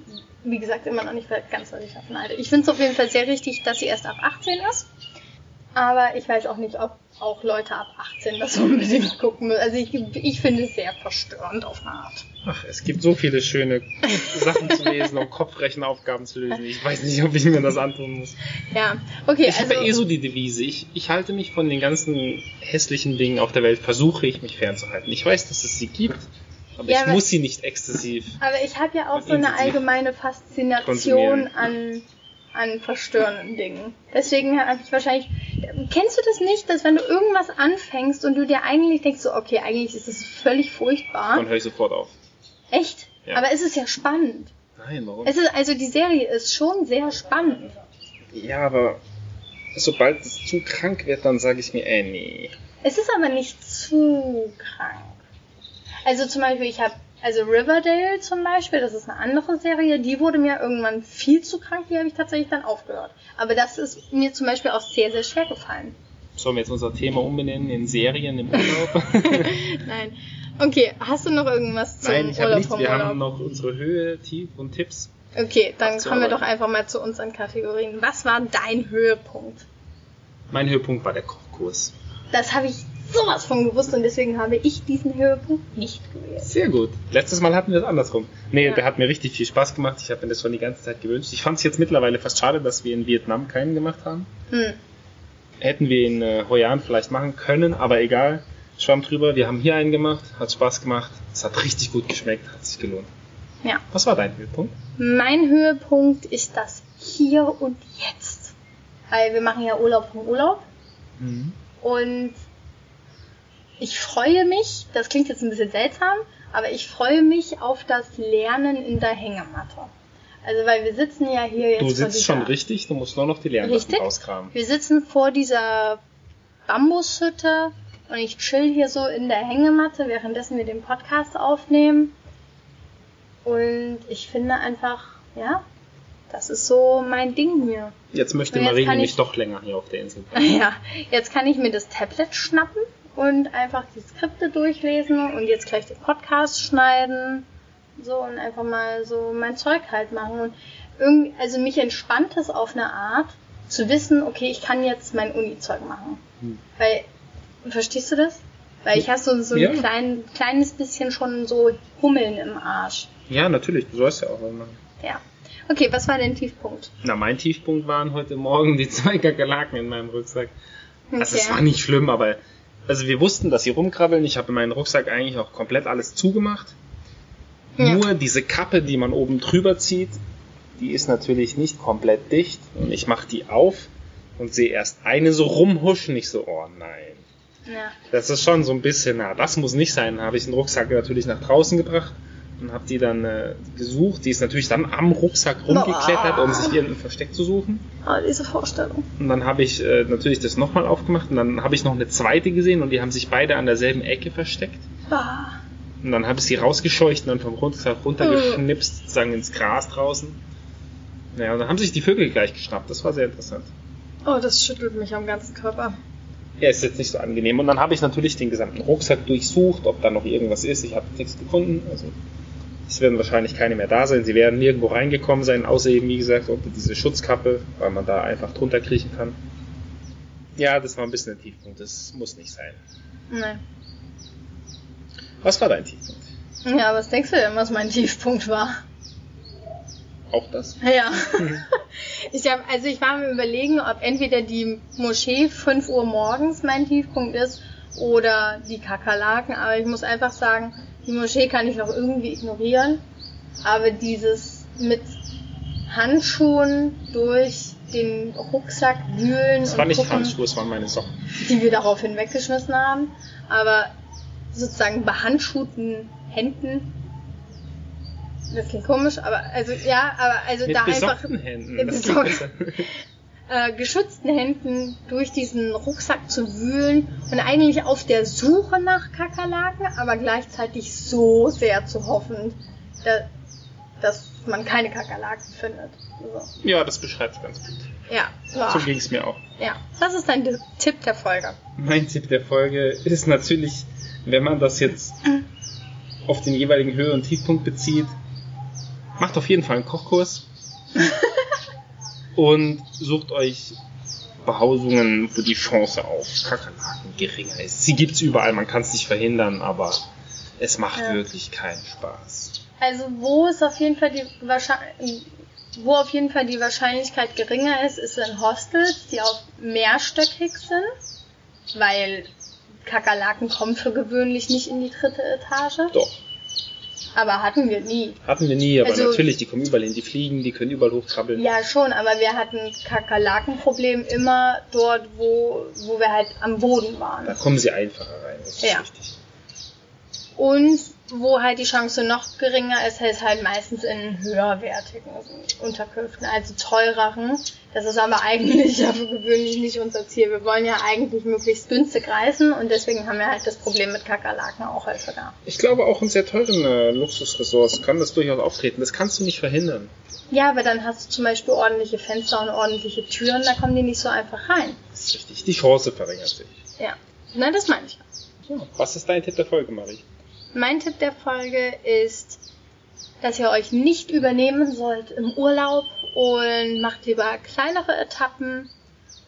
wie gesagt immer noch nicht ganz was ich davon halte. Ich finde es auf jeden Fall sehr richtig, dass sie erst ab 18 ist. Aber ich weiß auch nicht, ob auch Leute ab 18 das unbedingt gucken müssen. Also ich, ich finde es sehr verstörend auf eine Art. Ach, es gibt so viele schöne Sachen zu lesen und Kopfrechenaufgaben zu lösen. Ich weiß nicht, ob ich mir das antun muss. Ja, okay, Ich also habe ja eh so die Devise. Ich, ich halte mich von den ganzen hässlichen Dingen auf der Welt, versuche ich mich fernzuhalten. Ich weiß, dass es sie gibt, aber Ja, ich aber- muss sie nicht exzessiv. Aber ich habe ja auch so eine allgemeine Faszination an, an verstörenden Dingen. Deswegen habe ich wahrscheinlich. Kennst du das nicht, dass wenn du irgendwas anfängst und du dir eigentlich denkst, so, okay, eigentlich ist es völlig furchtbar. Dann höre ich sofort auf. Echt? Ja. Aber es ist ja spannend. Nein, warum? Es ist, also die Serie ist schon sehr spannend. Ja, aber sobald es zu krank wird, dann sage ich mir, ey, nee. Es ist aber nicht zu krank. Also zum Beispiel, ich habe, also Riverdale zum Beispiel, das ist eine andere Serie, die wurde mir irgendwann viel zu krank, die habe ich tatsächlich dann aufgehört. Aber das ist mir zum Beispiel auch sehr, sehr schwer gefallen. Sollen wir jetzt unser Thema umbenennen in Serien im Urlaub? Nein. Okay, hast du noch irgendwas zum Nein, ich Urlaub nichts. Wir Urlaub? haben noch unsere Höhe, Tief und Tipps. okay, dann kommen wir doch einfach mal zu unseren Kategorien. Was war dein Höhepunkt? Mein Höhepunkt war der Kochkurs. Das habe ich sowas von gewusst und deswegen habe ich diesen Höhepunkt nicht gewählt. Sehr gut. Letztes Mal hatten wir das andersrum. Nee, Ja. der hat mir richtig viel Spaß gemacht. Ich habe mir das schon die ganze Zeit gewünscht. Ich fand es jetzt mittlerweile fast schade, dass wir in Vietnam keinen gemacht haben. Hm. Hätten wir in äh, Hoi An vielleicht machen können, aber egal. Schwamm drüber. Wir haben hier einen gemacht. Hat Spaß gemacht. Es hat richtig gut geschmeckt. Hat sich gelohnt. Ja. Was war dein Höhepunkt? Mein Höhepunkt ist das Hier und Jetzt. Weil wir machen ja Urlaub vom Urlaub. Und ich freue mich, das klingt jetzt ein bisschen seltsam, aber ich freue mich auf das Lernen in der Hängematte. Also weil wir sitzen ja hier jetzt Du sitzt schon richtig. Du musst nur noch die Lernsachen rauskramen. Wir sitzen vor dieser Bambushütte und ich chill hier so in der Hängematte, währenddessen wir den Podcast aufnehmen. Und ich finde einfach, ja, Das ist so mein Ding hier. Jetzt möchte jetzt Marie nämlich ich- doch länger hier auf der Insel bleiben. Ja, jetzt kann ich mir das Tablet schnappen und einfach die Skripte durchlesen und jetzt gleich den Podcast schneiden. So und einfach mal so mein Zeug halt machen. Und irgendwie, also mich entspannt es auf eine Art, zu wissen, okay, ich kann jetzt mein Uni-Zeug machen. Hm. Weil, verstehst du das? Weil ich habe so, so ein Ja. klein, kleines bisschen schon so Hummeln im Arsch. Ja, natürlich, du sollst ja auch was machen. Ja. Okay, was war dein Tiefpunkt? Na, mein Tiefpunkt waren heute Morgen die zwei Kakerlaken in meinem Rucksack. Also es Okay. war nicht schlimm, aber also wir wussten, dass sie rumkrabbeln. Ich habe in meinen Rucksack eigentlich auch komplett alles zugemacht. Ja. Nur diese Kappe, die man oben drüber zieht, die ist natürlich nicht komplett dicht. Und ich mache die auf und sehe erst eine so rumhuschen. Ich so, oh nein. Ja. Das ist schon so ein bisschen, na, das muss nicht sein. Habe ich den Rucksack natürlich nach draußen gebracht und habe die dann äh, gesucht. Die ist natürlich dann am Rucksack rumgeklettert, um sich irgendein Versteck zu suchen. Oh, diese Vorstellung. Und dann habe ich äh, natürlich das nochmal aufgemacht und dann habe ich noch eine zweite gesehen und die haben sich beide an derselben Ecke versteckt. Ah. Und dann habe ich sie rausgescheucht und dann vom Rucksack runtergeschnipst, sozusagen ins Gras draußen. Naja, und dann haben sich die Vögel gleich geschnappt. Das war sehr interessant. Oh, das schüttelt mich am ganzen Körper. Ja, ist jetzt nicht so angenehm. Und dann habe ich natürlich den gesamten Rucksack durchsucht, ob da noch irgendwas ist. Ich habe nichts gefunden. Also es werden wahrscheinlich keine mehr da sein. Sie werden nirgendwo reingekommen sein, außer eben, wie gesagt, unter diese Schutzkappe, weil man da einfach drunter kriechen kann. Ja, das war ein bisschen ein Tiefpunkt. Das muss nicht sein. Nee. Was war dein Tiefpunkt? Ja, was denkst du denn, was mein Tiefpunkt war? Auch das? Ja. Ich habe, also ich war am überlegen, ob entweder die Moschee 5 Uhr morgens mein Tiefpunkt ist oder die Kakerlaken, aber ich muss einfach sagen, die Moschee kann ich noch irgendwie ignorieren, aber dieses mit Handschuhen durch den Rucksack wühlen Das war und nicht Handschuhe, es waren meine Socken. die wir daraufhin weggeschmissen haben, aber sozusagen behandschuhten Händen. Das klingt komisch, aber also ja, aber also Mit da einfach Händen. Mit äh, geschützten Händen durch diesen Rucksack zu wühlen und eigentlich auf der Suche nach Kakerlaken, aber gleichzeitig so sehr zu hoffen, da, dass man keine Kakerlaken findet. So. Ja, das beschreibt ganz gut. Ja, So so. ging es mir auch. ja, das ist dein Tipp der Folge. Mein Tipp der Folge ist natürlich, wenn man das jetzt auf den jeweiligen Höhe- und Tiefpunkt bezieht, macht auf jeden Fall einen Kochkurs und sucht euch Behausungen, wo die Chance auf Kakerlaken geringer ist. Sie gibt's überall, man kann es nicht verhindern, aber es macht Ja. wirklich keinen Spaß. Also wo ist auf jeden Fall die Wahrscheinlichkeit, wo auf jeden Fall die Wahrscheinlichkeit geringer ist, ist in Hostels, die auch mehrstöckig sind, weil Kakerlaken kommen für gewöhnlich nicht in die dritte Etage. Doch, Aber hatten wir nie. hatten wir nie, aber Also- natürlich, die kommen überall hin, die fliegen, die können überall hochkrabbeln. Ja, schon, aber wir hatten Kakerlakenproblem immer dort, wo, wo wir halt am Boden Da waren. kommen sie einfacher rein, das ist Ja. richtig. Und wo halt die Chance noch geringer ist, ist halt meistens in höherwertigen Unterkünften, also teureren. Das ist aber eigentlich ja für gewöhnlich nicht unser Ziel. Wir wollen ja eigentlich möglichst günstig reisen und deswegen haben wir halt das Problem mit Kakerlaken auch häufiger. Ich glaube, auch in sehr teuren äh, Luxusressorts kann das durchaus auftreten. Das kannst du nicht verhindern. Ja, aber dann hast du zum Beispiel ordentliche Fenster und ordentliche Türen, da kommen die nicht so einfach rein. Das ist richtig. Die Chance verringert sich. Ja, na das meine ich. Ja. Was ist dein Tipp der Folge, Marie? Mein Tipp der Folge ist, dass ihr euch nicht übernehmen sollt im Urlaub und macht lieber kleinere Etappen.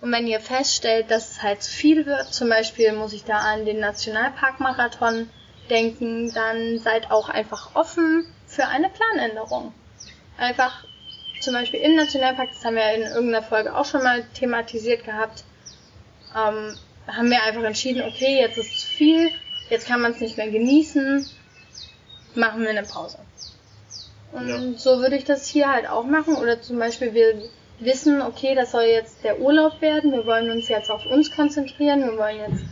Und wenn ihr feststellt, dass es halt zu viel wird, zum Beispiel muss ich da an den Nationalparkmarathon denken, dann seid auch einfach offen für eine Planänderung. Einfach zum Beispiel im Nationalpark, das haben wir in irgendeiner Folge auch schon mal thematisiert gehabt, ähm, haben wir einfach entschieden, okay, jetzt ist zu viel, jetzt kann man es nicht mehr genießen, machen wir eine Pause. Und Ja. so würde ich das hier halt auch machen. Oder zum Beispiel, wir wissen, okay, das soll jetzt der Urlaub werden, wir wollen uns jetzt auf uns konzentrieren, wir wollen jetzt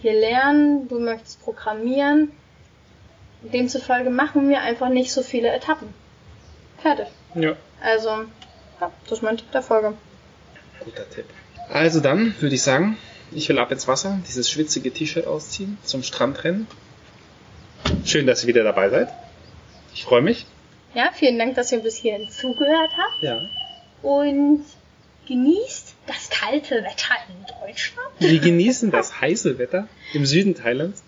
hier lernen, du möchtest programmieren. Demzufolge machen wir einfach nicht so viele Etappen. Fertig. Ja. Also, ja, das ist mein Tipp der Folge. Guter Tipp. Also dann würde ich sagen, ich will ab ins Wasser, dieses schwitzige T-Shirt ausziehen, zum Strand rennen. Schön, dass ihr wieder dabei seid. Ich freue mich. Ja, vielen Dank, dass ihr bis hierhin zugehört habt. Ja. und genießt das kalte Wetter in Deutschland. Wir genießen das heiße Wetter im Süden Thailands.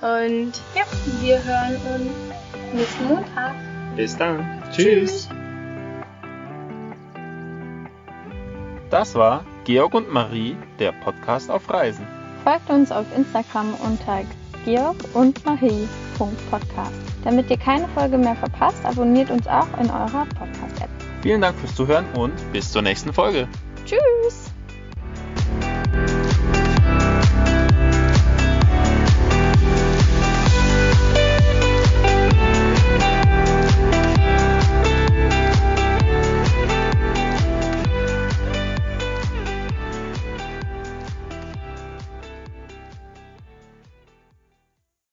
Und ja, wir hören uns nächsten Montag. Bis dann. Tschüss. Das war Georg und Marie, der Podcast auf Reisen. Folgt uns auf Instagram unter georg und marie.podcast. Damit ihr keine Folge mehr verpasst, abonniert uns auch in eurer Podcast-App. Vielen Dank fürs Zuhören und bis zur nächsten Folge. Tschüss!